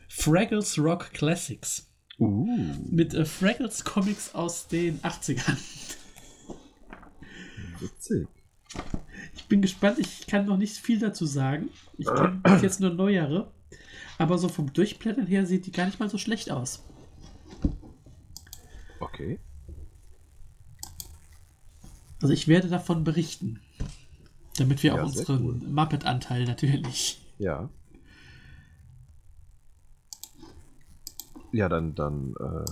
Fraggles Rock Classics Uh. mit äh, Fraggles Comics aus den 80ern. Witzig. Ich bin gespannt, ich kann noch nicht viel dazu sagen. Ich kenne jetzt nur neuere. Aber so vom Durchblättern her sieht die gar nicht mal so schlecht aus. Okay. Also ich werde davon berichten. Damit wir Ja, auch unseren cool. Muppet-Anteil natürlich. Ja. Ja, dann, dann äh,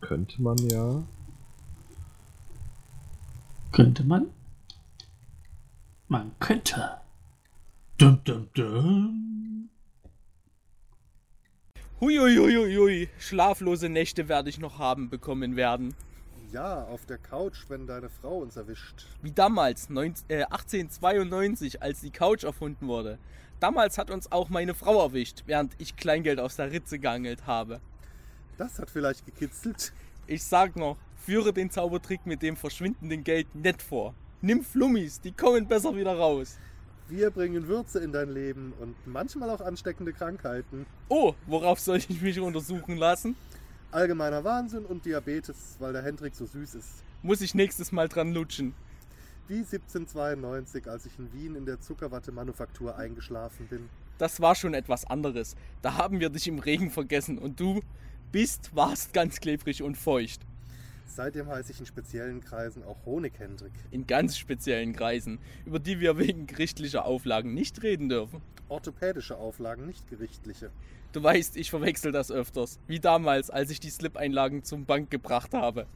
könnte man ja. Könnte man? Man könnte. Dum, dum, dum. Huiuiuiui, schlaflose Nächte werde ich noch haben bekommen werden. Ja, auf der Couch, wenn deine Frau uns erwischt. Wie damals, 19, äh, 1892, als die Couch erfunden wurde. Damals hat uns auch meine Frau erwischt, während ich Kleingeld aus der Ritze geangelt habe. Das hat vielleicht gekitzelt. Ich sag noch, führe den Zaubertrick mit dem verschwindenden Geld nett vor. Nimm Flummis, die kommen besser wieder raus. Wir bringen Würze in dein Leben und manchmal auch ansteckende Krankheiten. Oh, worauf soll ich mich untersuchen lassen? Allgemeiner Wahnsinn und Diabetes, weil der Hendrik so süß ist. Muss ich nächstes Mal dran lutschen. Wie 1792, als ich in Wien in der Zuckerwatte-Manufaktur eingeschlafen bin. Das war schon etwas anderes. Da haben wir dich im Regen vergessen und du bist, warst ganz klebrig und feucht. Seitdem heiße ich in speziellen Kreisen auch Honig-Hendrik. In ganz speziellen Kreisen, über die wir wegen gerichtlicher Auflagen nicht reden dürfen. Orthopädische Auflagen, nicht gerichtliche. Du weißt, ich verwechsel das öfters. Wie damals, als ich die Slip-Einlagen zum Bank gebracht habe.